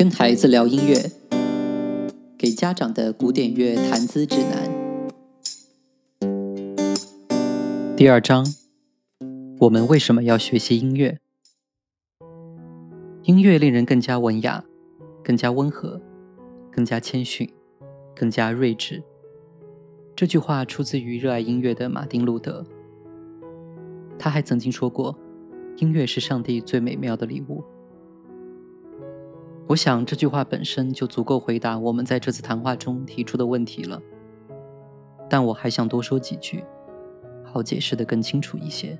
跟孩子聊音乐，给家长的古典乐谈资指南。第二章，我们为什么要学习音乐？音乐令人更加文雅，更加温和，更加谦逊，更加睿智。这句话出自于热爱音乐的马丁·路德。他还曾经说过：“音乐是上帝最美妙的礼物。”我想这句话本身就足够回答我们在这次谈话中提出的问题了。但我还想多说几句，好解释得更清楚一些。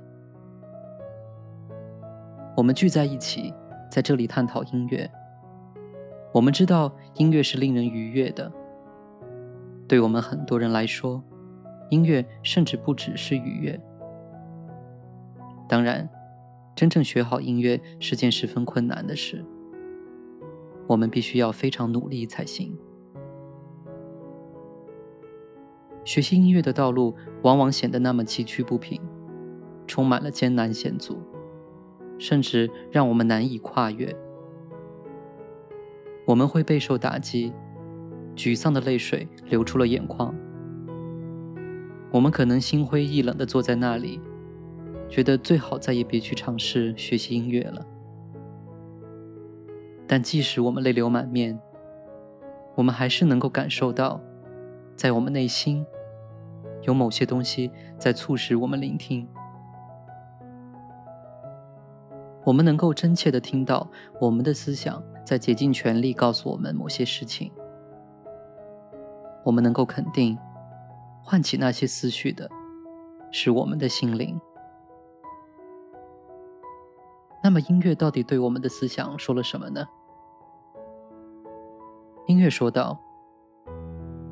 我们聚在一起，在这里探讨音乐。我们知道音乐是令人愉悦的。对我们很多人来说，音乐甚至不只是愉悦。当然，真正学好音乐是件十分困难的事。我们必须要非常努力才行。学习音乐的道路往往显得那么崎岖不平，充满了艰难险阻，甚至让我们难以跨越。我们会备受打击，沮丧的泪水流出了眼眶。我们可能心灰意冷地坐在那里，觉得最好再也别去尝试学习音乐了。但即使我们泪流满面，我们还是能够感受到，在我们内心有某些东西在促使我们聆听。我们能够真切地听到我们的思想在竭尽全力告诉我们某些事情。我们能够肯定，唤起那些思绪的是我们的心灵。那么，音乐到底对我们的思想说了什么呢？音乐说道：“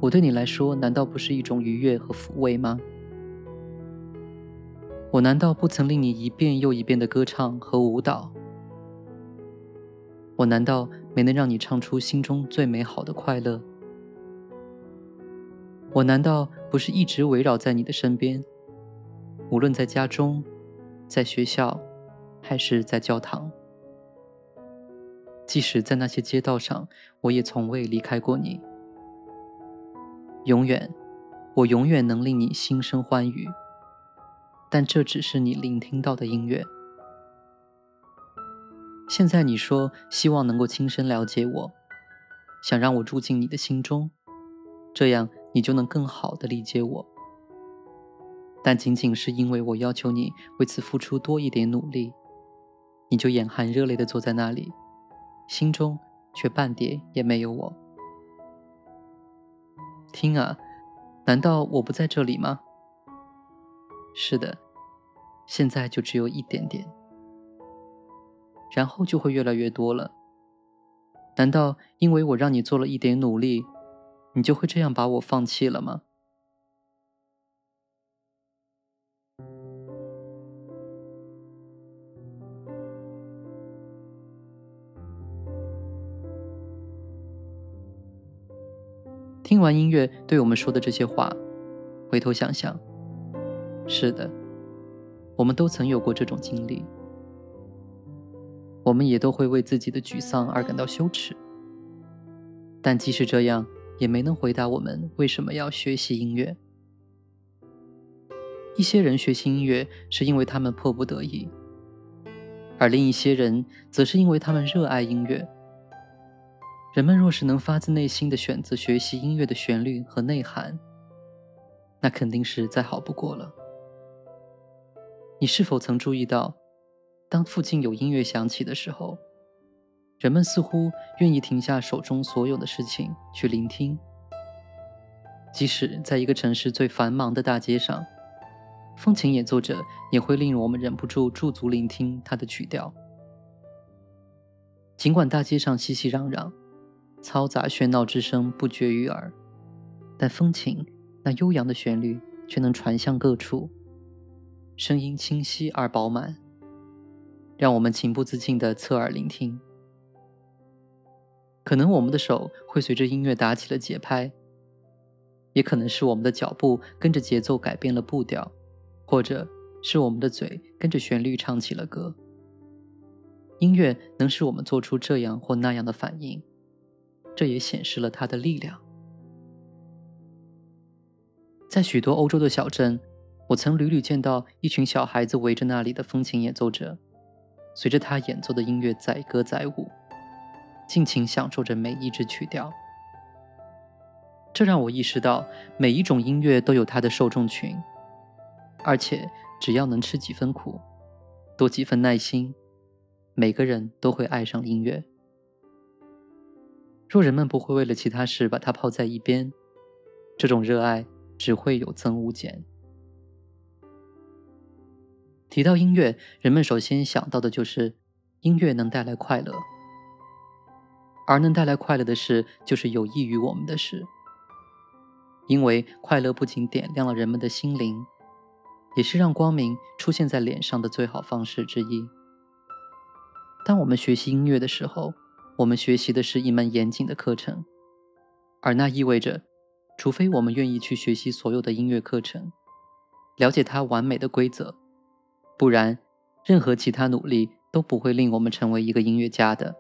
我对你来说，难道不是一种愉悦和抚慰吗？我难道不曾令你一遍又一遍的歌唱和舞蹈？我难道没能让你唱出心中最美好的快乐？我难道不是一直围绕在你的身边，无论在家中、在学校，还是在教堂？”即使在那些街道上，我也从未离开过你。永远，我永远能令你心生欢愉。但这只是你聆听到的音乐。现在你说希望能够亲身了解我，想让我住进你的心中，这样你就能更好的理解我。但仅仅是因为我要求你为此付出多一点努力，你就眼含热泪的坐在那里。心中却半点也没有我。听啊，难道我不在这里吗？是的，现在就只有一点点，然后就会越来越多了。难道因为我让你做了一点努力，你就会这样把我放弃了吗？听完音乐对我们说的这些话，回头想想，是的，我们都曾有过这种经历。我们也都会为自己的沮丧而感到羞耻。但即使这样，也没能回答我们为什么要学习音乐。一些人学习音乐是因为他们迫不得已，而另一些人则是因为他们热爱音乐。人们若是能发自内心的选择学习音乐的旋律和内涵，那肯定是再好不过了。你是否曾注意到，当附近有音乐响起的时候，人们似乎愿意停下手中所有的事情去聆听？即使在一个城市最繁忙的大街上，风琴演奏者也会令我们忍不住驻足聆听他的曲调。尽管大街上熙熙攘攘。嘈杂喧闹之声不绝于耳，但风琴那悠扬的旋律却能传向各处，声音清晰而饱满，让我们情不自禁地侧耳聆听。可能我们的手会随着音乐打起了节拍，也可能是我们的脚步跟着节奏改变了步调，或者是我们的嘴跟着旋律唱起了歌。音乐能使我们做出这样或那样的反应。这也显示了他的力量。在许多欧洲的小镇，我曾屡屡见到一群小孩子围着那里的风琴演奏者，随着他演奏的音乐载歌载舞，尽情享受着每一支曲调。这让我意识到，每一种音乐都有它的受众群，而且只要能吃几分苦，多几分耐心，每个人都会爱上音乐。若人们不会为了其他事把它抛在一边，这种热爱。只会有增无减。提到音乐，人们首先想到的就是音乐能带来快乐，而能带来快乐的事，就是有益于我们的事。因为快乐不仅点亮了人们的心灵，也是让光明出现在脸上的最好方式之一。当我们学习音乐的时候，我们学习的是一门严谨的课程，而那意味着。除非我们愿意去学习所有的音乐课程，了解它完美的规则，不然，任何其他努力都不会令我们成为一个音乐家的。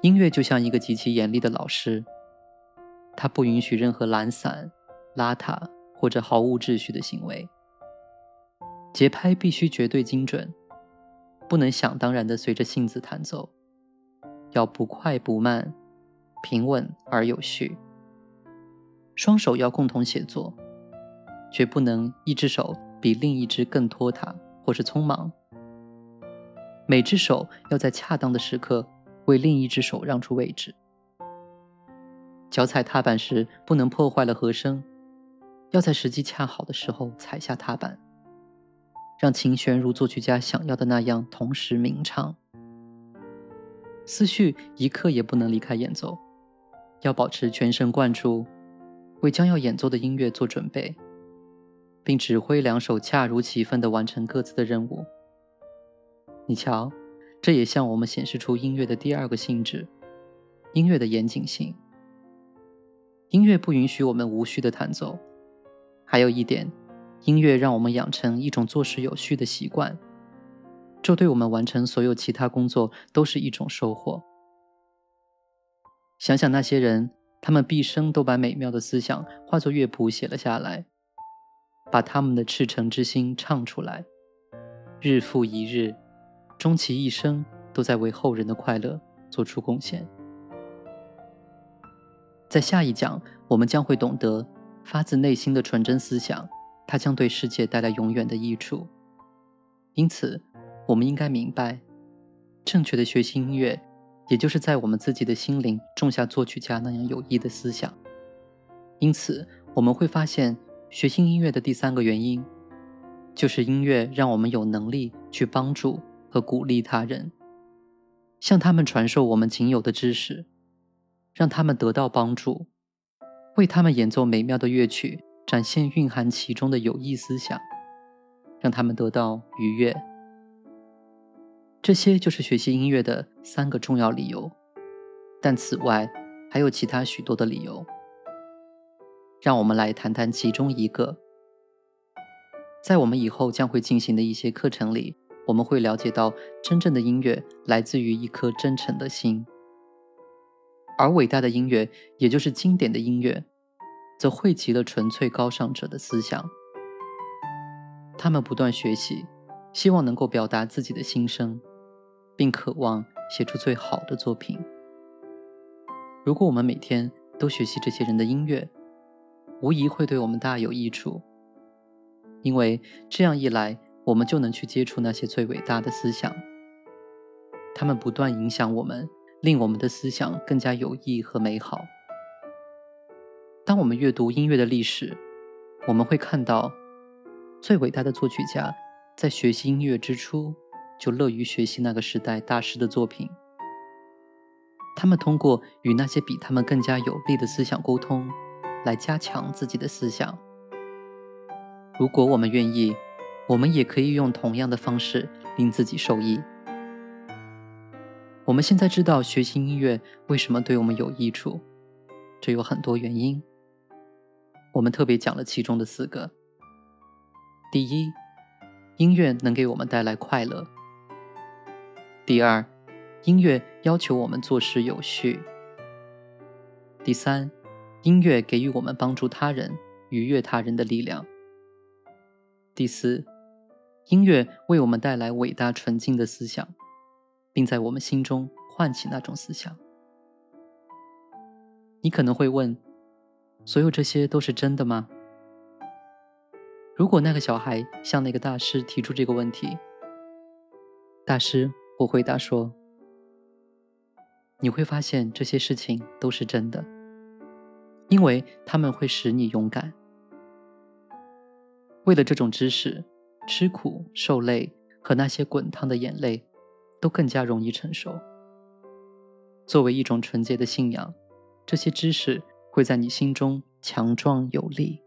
音乐就像一个极其严厉的老师，他不允许任何懒散、邋遢或者毫无秩序的行为，节拍必须绝对精准。不能想当然的随着性子弹奏，要不快不慢，平稳而有序。双手要共同协作，绝不能一只手比另一只更拖沓或是匆忙。每只手要在恰当的时刻为另一只手让出位置。脚踩踏板时不能破坏了和声，要在时机恰好的时候踩下踏板。让琴弦如作曲家想要的那样同时鸣唱，思绪一刻也不能离开演奏，要保持全神贯注，为将要演奏的音乐做准备，并指挥两手恰如其分地完成各自的任务。你瞧，这也向我们显示出音乐的第二个性质——音乐的严谨性。音乐不允许我们无序的弹奏，还有一点。音乐让我们养成一种做事有序的习惯，这对我们完成所有其他工作都是一种收获。想想那些人，他们毕生都把美妙的思想化作乐谱写了下来，把他们的赤诚之心唱出来，日复一日，终其一生都在为后人的快乐做出贡献。在下一讲，我们将会懂得发自内心的纯真思想。它将对世界带来永远的益处，因此，我们应该明白，正确的学习音乐，也就是在我们自己的心灵种下作曲家那样有益的思想。因此，我们会发现，学习音乐的第三个原因，就是音乐让我们有能力去帮助和鼓励他人，向他们传授我们仅有的知识，让他们得到帮助，为他们演奏美妙的乐曲。展现蕴含其中的有益思想，让他们得到愉悦。这些就是学习音乐的三个重要理由。但此外，还有其他许多的理由。让我们来谈谈其中一个。在我们以后将会进行的一些课程里，我们会了解到，真正的音乐来自于一颗真诚的心，而伟大的音乐，也就是经典的音乐。则汇集了纯粹高尚者的思想。他们不断学习，希望能够表达自己的心声，并渴望写出最好的作品。如果我们每天都学习这些人的音乐，无疑会对我们大有益处。因为这样一来，我们就能去接触那些最伟大的思想。他们不断影响我们，令我们的思想更加有益和美好。当我们阅读音乐的历史，我们会看到，最伟大的作曲家在学习音乐之初就乐于学习那个时代大师的作品。他们通过与那些比他们更加有力的思想沟通，来加强自己的思想。如果我们愿意，我们也可以用同样的方式令自己受益。我们现在知道学习音乐为什么对我们有益处，这有很多原因。我们特别讲了其中的四个。第一，音乐能给我们带来快乐。第二，音乐要求我们做事有序。第三，音乐给予我们帮助他人、愉悦他人的力量。第四，音乐为我们带来伟大纯净的思想，并在我们心中唤起那种思想。你可能会问：所有这些都是真的吗？如果那个小孩向那个大师提出这个问题，大师会回答说：“你会发现这些事情都是真的，因为他们会使你勇敢。为了这种知识，吃苦受累和那些滚烫的眼泪都更加容易承受。作为一种纯洁的信仰，这些知识会在你心中强壮有力。”